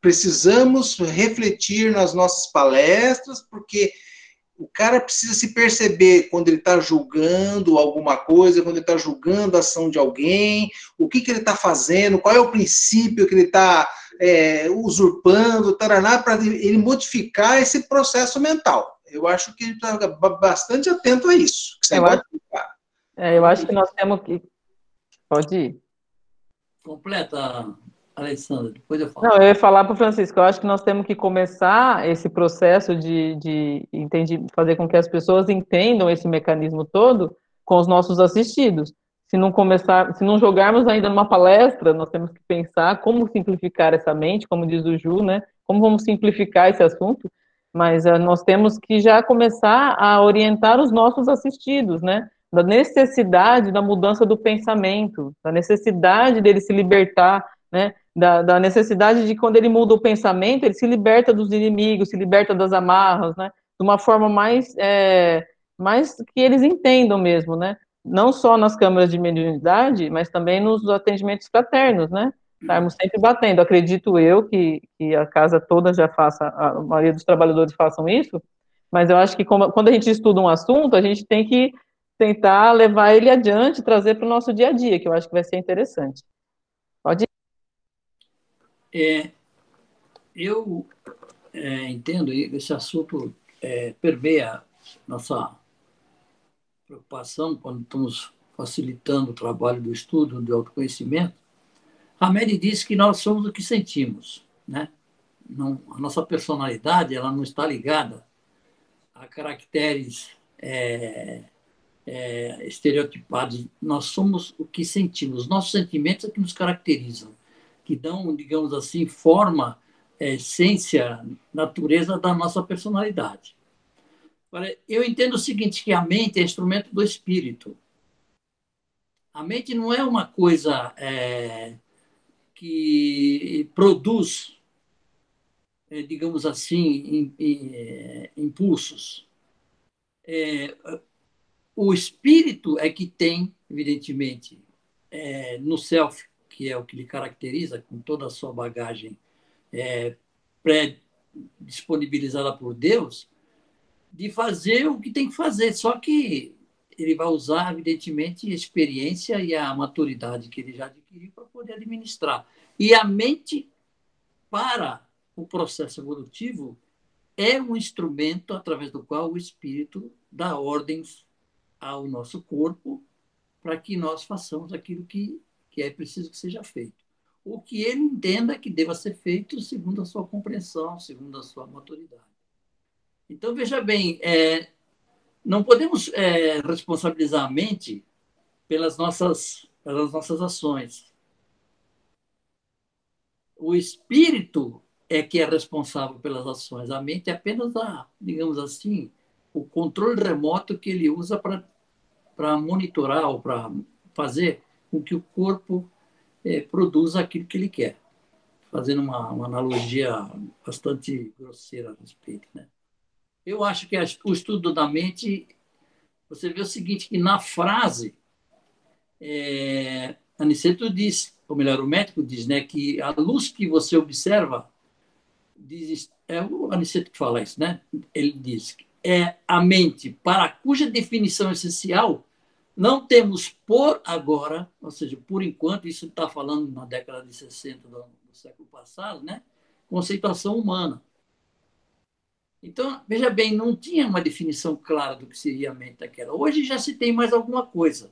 precisamos refletir nas nossas palestras, porque o cara precisa se perceber quando ele está julgando alguma coisa, quando ele está julgando a ação de alguém, o que, que ele está fazendo, qual é o princípio que ele está é, usurpando, para ele modificar esse processo mental. Eu acho que ele está bastante atento a isso.
eu, acho, é, eu acho que nós temos que. Pode ir.
Completa, Alessandra, depois eu falo.
Não, eu ia falar para o Francisco, eu acho que nós temos que começar esse processo de, de entender, fazer com que as pessoas entendam esse mecanismo todo com os nossos assistidos. Se não começar, se não jogarmos ainda numa palestra, nós temos que pensar como simplificar essa mente, como diz o Ju, né? Como vamos simplificar esse assunto? Mas uh, nós temos que já começar a orientar os nossos assistidos, né? da necessidade da mudança do pensamento, da necessidade dele se libertar, né, da, da, necessidade de quando ele muda o pensamento, ele se liberta dos inimigos, se liberta das amarras, né, de uma forma mais, é, mais que eles entendam mesmo, né, não só nas câmaras de mediunidade, mas também nos atendimentos fraternos, né, estarmos sempre batendo. Acredito eu que, que a casa toda já faça, a maioria dos trabalhadores façam isso, mas eu acho que como, quando a gente estuda um assunto, a gente tem que tentar levar ele adiante, trazer para o nosso dia a dia, que eu acho que vai ser interessante. Pode ir.
É, eu é, entendo esse assunto é, permeia nossa preocupação quando estamos facilitando o trabalho do estudo do autoconhecimento. A Mary diz que nós somos o que sentimos, né? Não, a nossa personalidade ela não está ligada a caracteres é, é, estereotipados. Nós somos o que sentimos. Nossos sentimentos é que nos caracterizam, que dão, digamos assim, forma, é, essência, natureza da nossa personalidade. Eu entendo o seguinte, que a mente é instrumento do espírito. A mente não é uma coisa é, que produz, é, digamos assim, é, impulsos. É, o espírito é que tem, evidentemente, é, no self, que é o que lhe caracteriza, com toda a sua bagagem é, pré-disponibilizada por Deus, de fazer o que tem que fazer. Só que ele vai usar, evidentemente, a experiência e a maturidade que ele já adquiriu para poder administrar. E a mente, para o processo evolutivo, é um instrumento através do qual o espírito dá ordens ao nosso corpo para que nós façamos aquilo que, que é preciso que seja feito. O que ele entenda que deva ser feito segundo a sua compreensão, segundo a sua maturidade. Então, veja bem, é, não podemos é, responsabilizar a mente pelas nossas, pelas nossas ações. O espírito é que é responsável pelas ações. A mente é apenas a, digamos assim, o controle remoto que ele usa para monitorar ou para fazer com que o corpo é, produza aquilo que ele quer. Fazendo uma, uma, analogia bastante grosseira a respeito. Né? Eu acho que o estudo da mente, você vê o seguinte, que na frase, é, Aniceto diz, ou melhor, o médico diz, né, que a luz que você observa, diz, é o Aniceto que fala isso, né? Ele diz é a mente para cuja definição essencial não temos por agora, ou seja, por enquanto, isso está falando na década de 60 do, do século passado, né? conceituação humana. Então, veja bem, não tinha uma definição clara do que seria a mente daquela. Hoje já se tem mais alguma coisa,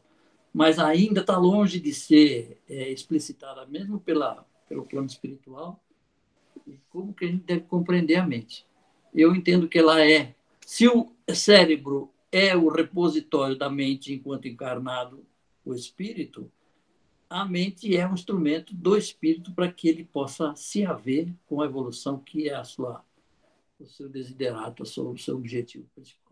mas ainda está longe de ser é, explicitada, mesmo pela, pelo plano espiritual, como que a gente deve compreender a mente. Eu entendo que ela é se o cérebro é o repositório da mente enquanto encarnado, o espírito, a mente é um instrumento do espírito para que ele possa se haver com a evolução que é a sua, o seu desiderato, o seu, o seu objetivo principal.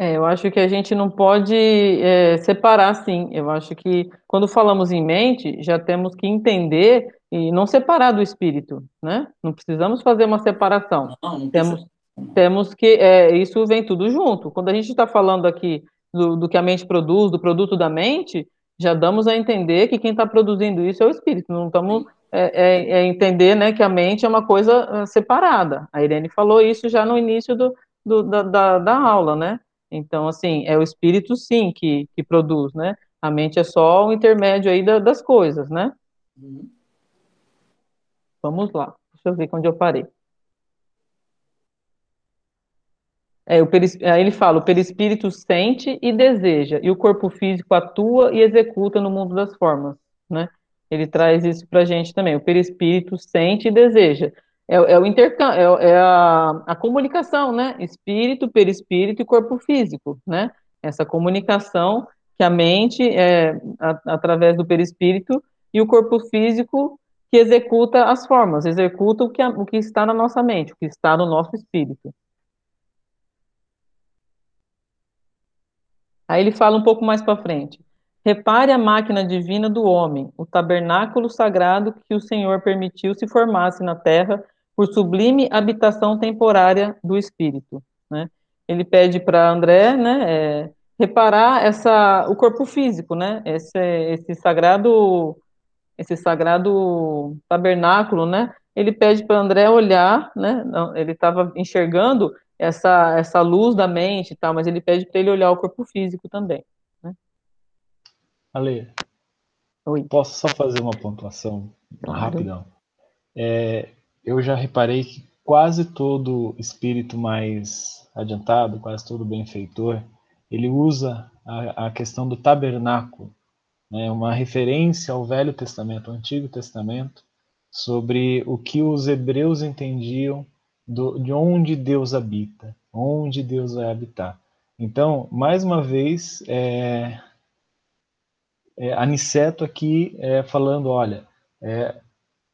É, eu acho que a gente não pode é, separar, sim. Eu acho que quando falamos em mente, já temos que entender e não separar do espírito, né? Não precisamos fazer uma separação. Não, não temos, temos que é, isso vem tudo junto. Quando a gente está falando aqui do, do, que a mente produz, do produto da mente, já damos a entender que quem está produzindo isso é o espírito. Não estamos é, é, é, entender, né, que a mente é uma coisa ah, separada. A Irene falou isso já no início do, do da, da, da aula, né? Então, assim, é o espírito, sim, que, que produz, né? A mente é só o intermédio aí da, das coisas, né? Uhum. Vamos lá. Deixa eu ver onde eu parei. É, o aí ele fala, o perispírito sente e deseja, e o corpo físico atua e executa no mundo das formas, né? Ele traz isso para a gente também. O perispírito sente e deseja é, é o intercâmbio, é, é a, a, comunicação, né? Espírito, perispírito e corpo físico, né? Essa comunicação que a mente, é, a, através do perispírito, e o corpo físico que executa as formas, executa o que, o que está na nossa mente, o que está no nosso espírito. Aí ele fala um pouco mais para frente. Repare a máquina divina do homem, o tabernáculo sagrado que o Senhor permitiu se formasse na terra por sublime habitação temporária do espírito. Né? Ele pede para André né, é, reparar essa, o corpo físico, né, esse, esse sagrado esse sagrado tabernáculo, né? Ele pede para André olhar, né? Ele estava enxergando essa essa luz da mente e tal, mas ele pede para ele olhar o corpo físico também. Né?
Ale, Oi. posso só fazer uma pontuação claro. rapidão? É, eu já reparei que quase todo espírito mais adiantado, quase todo benfeitor, ele usa a, a questão do tabernáculo, né, uma referência ao Velho Testamento, ao Antigo Testamento, sobre o que os hebreus entendiam do, de onde Deus habita, onde Deus vai habitar. Então, mais uma vez, é, é, Aniceto aqui é, falando, olha, é,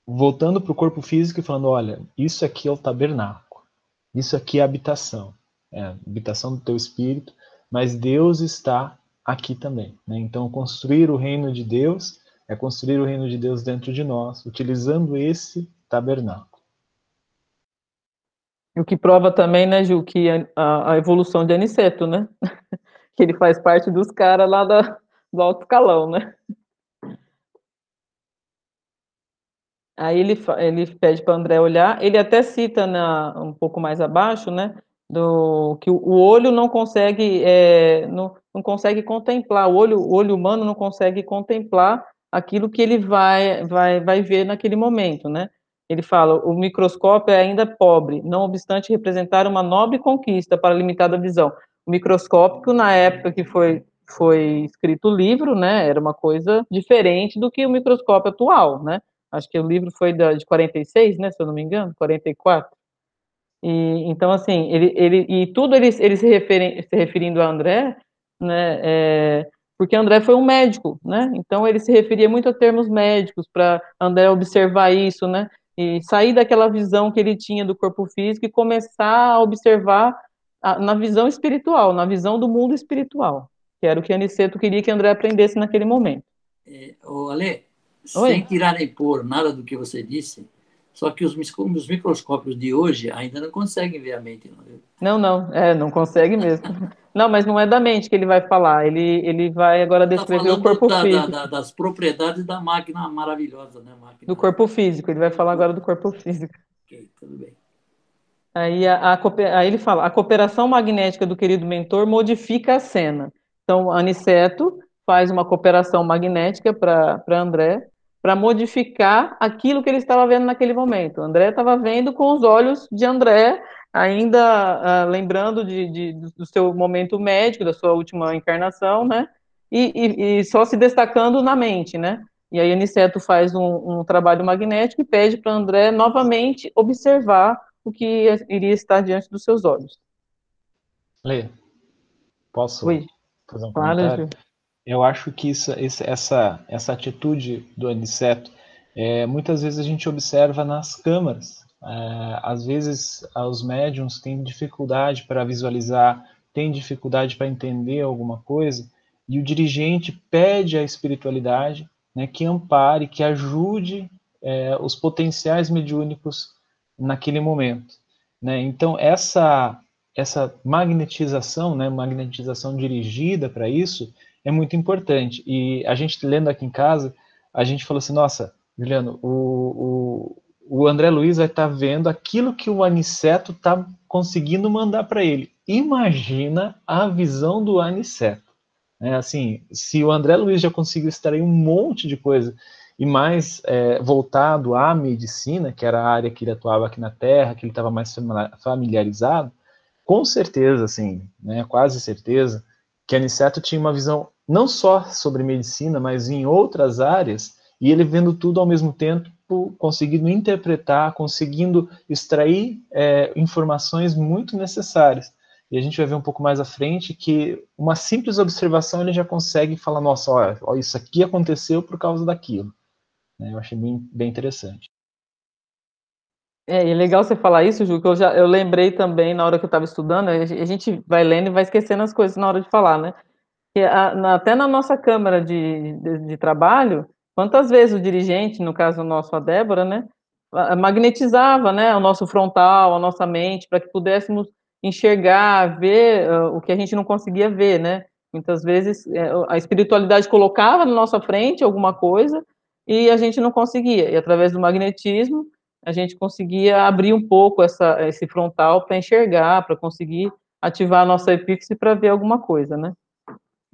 voltando para o corpo físico e falando: olha, isso aqui é o tabernáculo, isso aqui é a habitação, é a habitação do teu espírito, mas Deus está aqui também. Né? Então, construir o reino de Deus é construir o reino de Deus dentro de nós, utilizando esse tabernáculo.
O que prova também, né, Ju, que a, a evolução de Aniceto, né? *laughs* que ele faz parte dos caras lá da, do alto escalão, né? Aí ele, ele pede para André olhar, ele até cita na, um pouco mais abaixo, né, do, que o olho não consegue, é, não, não consegue contemplar, o olho, o olho humano não consegue contemplar aquilo que ele vai, vai, vai ver naquele momento, né? Ele fala, o microscópio é ainda pobre, não obstante representar uma nobre conquista para a limitada visão. O microscópio, na época que foi, foi escrito o livro, né, era uma coisa diferente do que o microscópio atual, né? acho que o livro foi da, de 46, né, se eu não me engano, 44. E, então, assim, ele, ele, e tudo ele, ele se, referi, se referindo a André, né, é, porque André foi um médico, né, então ele se referia muito a termos médicos, para André observar isso, né, e sair daquela visão que ele tinha do corpo físico e começar a observar a, na visão espiritual, na visão do mundo espiritual, que era o que Aniceto queria que André aprendesse naquele momento.
É, Ale, Oi? sem tirar nem pôr nada do que você disse, só que os, os microscópios de hoje ainda não conseguem ver a mente.
Não, não, não é, não consegue mesmo. *laughs* não, mas não é da mente que ele vai falar, ele, ele vai agora tá descrever tá o corpo
da,
físico.
Da, da, das propriedades da máquina maravilhosa, né? Máquina...
Do corpo físico, ele vai falar agora do corpo físico.
Ok, tudo bem.
Aí, a, a, aí ele fala, a cooperação magnética do querido mentor modifica a cena. Então, Aniceto faz uma cooperação magnética para André, para modificar aquilo que ele estava vendo naquele momento. André estava vendo com os olhos de André, ainda uh, lembrando de, de, do seu momento médico, da sua última encarnação, né? E, e, e só se destacando na mente, né? E aí Aniceto faz um, um trabalho magnético e pede para André novamente observar o que iria estar diante dos seus olhos.
Lê, posso Oi. fazer um claro, comentário? Eu acho que isso, essa, essa atitude do Aniceto, é, muitas vezes a gente observa nas câmaras. É, às vezes os médiums têm dificuldade para visualizar, têm dificuldade para entender alguma coisa, e o dirigente pede à espiritualidade né, que ampare, que ajude é, os potenciais mediúnicos naquele momento. Né? Então, essa, essa magnetização, né, magnetização dirigida para isso, é muito importante. E a gente lendo aqui em casa, a gente falou assim, nossa, Juliano, o, o, o André Luiz vai estar tá vendo aquilo que o Aniceto está conseguindo mandar para ele. Imagina a visão do Aniceto. É, assim, se o André Luiz já conseguiu extrair um monte de coisa e mais é, voltado à medicina, que era a área que ele atuava aqui na Terra, que ele estava mais familiarizado, com certeza, assim, né, quase certeza, que Aniceto tinha uma visão não só sobre medicina, mas em outras áreas, e ele vendo tudo ao mesmo tempo, conseguindo interpretar, conseguindo extrair é, informações muito necessárias. E a gente vai ver um pouco mais à frente que uma simples observação ele já consegue falar, nossa, olha, olha isso aqui aconteceu por causa daquilo. Né? Eu achei bem, bem interessante.
É, é legal você falar isso, Ju, que eu já eu lembrei também na hora que eu estava estudando, a gente vai lendo e vai esquecendo as coisas na hora de falar, né? Até na nossa câmara de, de, de, trabalho, quantas vezes o dirigente, no caso nosso, a Débora, né, magnetizava, né, o nosso frontal, a nossa mente, para que pudéssemos enxergar, ver uh, o que a gente não conseguia ver, né? Muitas vezes uh, a espiritualidade colocava na nossa frente alguma coisa e a gente não conseguia. E através do magnetismo, a gente conseguia abrir um pouco essa, esse frontal para enxergar, para conseguir ativar a nossa epífise para ver alguma coisa, né?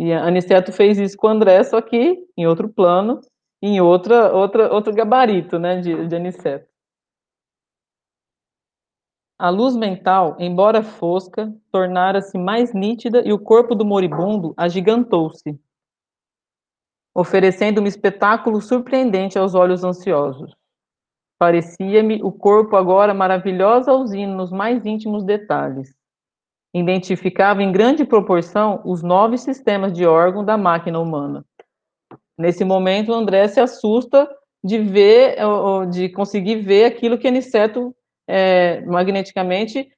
E a Aniceto fez isso com o André, só que em outro plano, em outra, outra, outro gabarito, né, de, de Aniceto. A luz mental, embora fosca, tornara-se mais nítida e o corpo do moribundo agigantou-se, oferecendo um espetáculo surpreendente aos olhos ansiosos. Parecia-me o corpo agora maravilhosa usina nos mais íntimos detalhes. Identificava em grande proporção os nove sistemas de órgão da máquina humana. Nesse momento, André se assusta de ver, de conseguir ver aquilo que Aniceto é, magneticamente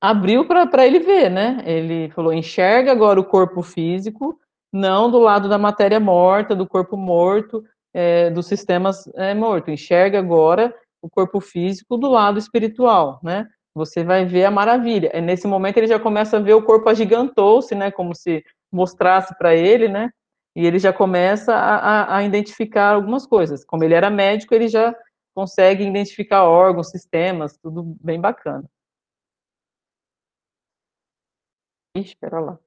abriu para ele ver, né? Ele falou: enxerga agora o corpo físico, não do lado da matéria morta, do corpo morto, é, dos sistemas é, mortos. Enxerga agora o corpo físico do lado espiritual, né? Você vai ver a maravilha. E nesse momento ele já começa a ver o corpo agigantou-se, né? Como se mostrasse para ele, né? E ele já começa a, a, a, identificar algumas coisas. Como ele era médico, ele já consegue identificar órgãos, sistemas, tudo bem bacana. Ixi, espera lá.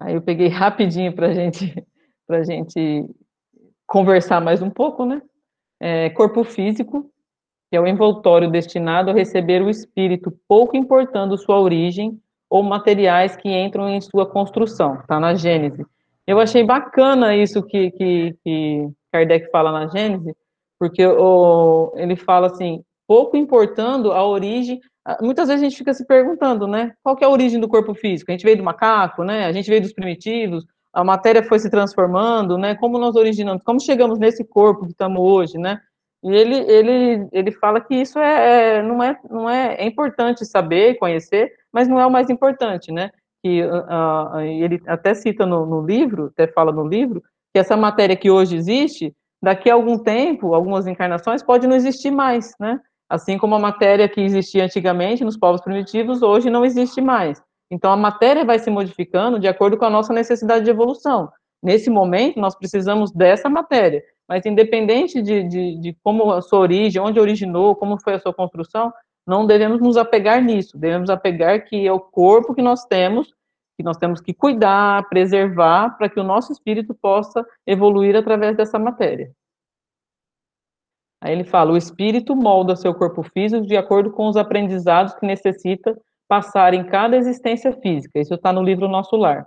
Aí eu peguei rapidinho para gente *laughs* a gente conversar mais um pouco, né? É, corpo físico, que é o envoltório destinado a receber o espírito, pouco importando sua origem ou materiais que entram em sua construção, tá na Gênese. Eu achei bacana isso que, que, que Kardec fala na Gênese, porque o, ele fala assim, pouco importando a origem, muitas vezes a gente fica se perguntando, né, qual é a origem do corpo físico? A gente veio do macaco, né, a gente veio dos primitivos, a matéria foi se transformando, né? Como nós originamos, como chegamos nesse corpo que estamos hoje, né? E ele, ele, ele fala que isso é, é, não, é, não é, é importante saber, conhecer, mas não é o mais importante, né? Que uh, ele até cita no, no livro, até fala no livro, que essa matéria que hoje existe, daqui a algum tempo, algumas encarnações, pode não existir mais, né? Assim como a matéria que existia antigamente nos povos primitivos, hoje não existe mais. Então, a matéria vai se modificando de acordo com a nossa necessidade de evolução. Nesse momento, nós precisamos dessa matéria, mas independente de, de, de como a sua origem, onde originou, como foi a sua construção, não devemos nos apegar nisso, devemos apegar que é o corpo que nós temos, que nós temos que cuidar, preservar, para que o nosso espírito possa evoluir através dessa matéria. Aí ele fala: o espírito molda seu corpo físico de acordo com os aprendizados que necessita passar em cada existência física. Isso está no livro Nosso Lar.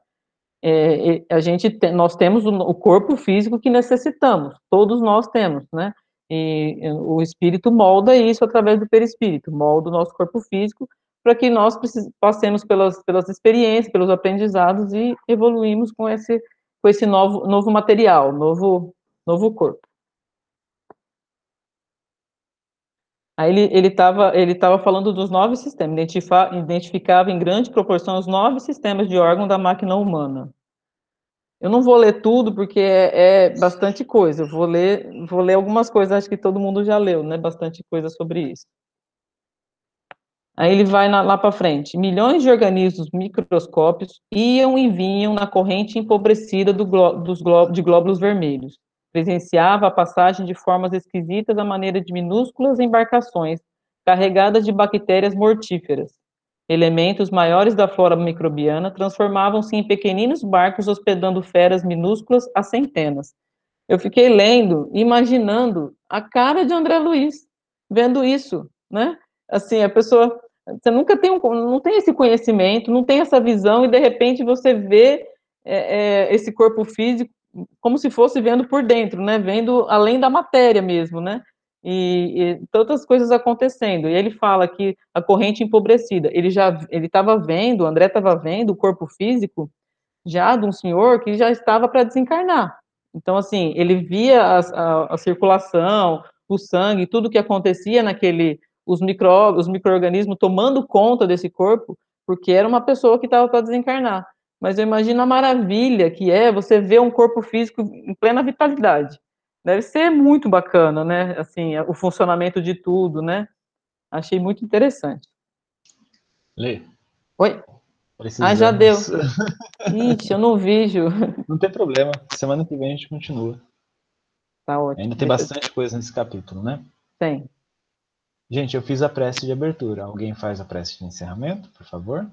É, a gente te, nós temos o, corpo físico que necessitamos, todos nós temos, né? E o espírito molda isso através do perispírito, molda o nosso corpo físico para que nós passemos pelas, pelas experiências, pelos aprendizados e evoluímos com esse, com esse novo, novo material, novo, novo corpo. Aí ele estava ele tava falando dos nove sistemas, identificava em grande proporção os nove sistemas de órgão da máquina humana. Eu não vou ler tudo porque é, é, bastante coisa. Eu vou ler, vou ler algumas coisas, acho que todo mundo já leu, né? Bastante coisa sobre isso. Aí ele vai na, lá para frente. Milhões de organismos microscópios iam e vinham na corrente empobrecida do dos de glóbulos vermelhos. Presenciava a passagem de formas esquisitas à maneira de minúsculas embarcações carregadas de bactérias mortíferas. Elementos maiores da flora microbiana transformavam-se em pequeninos barcos hospedando feras minúsculas a centenas. Eu fiquei lendo, imaginando a cara de André Luiz, vendo isso, né? Assim, a pessoa, você nunca tem um, não tem esse conhecimento, não tem essa visão e de repente você vê é, é, esse corpo físico como se fosse vendo por dentro, né? Vendo além da matéria mesmo, né? e, e tantas coisas acontecendo. E ele fala que a corrente empobrecida, ele já ele estava vendo, o André estava vendo o corpo físico já de um senhor que já estava para desencarnar. Então, assim, ele via a, a, a, circulação, o sangue, tudo que acontecia naquele, os micro, os micro-organismos tomando conta desse corpo, porque era uma pessoa que estava para desencarnar. Mas eu imagino a maravilha que é você ver um corpo físico em plena vitalidade. Deve ser muito bacana, né? Assim, o funcionamento de tudo, né? Achei muito interessante.
Lê.
Oi? Precisamos. Ah, já deu. Ixi, eu não vejo.
Não tem problema. Semana que vem a gente continua.
Tá ótimo.
Ainda tem bastante coisa nesse capítulo, né?
Tem.
Gente, eu fiz a prece de abertura. Alguém faz a prece de encerramento, por favor?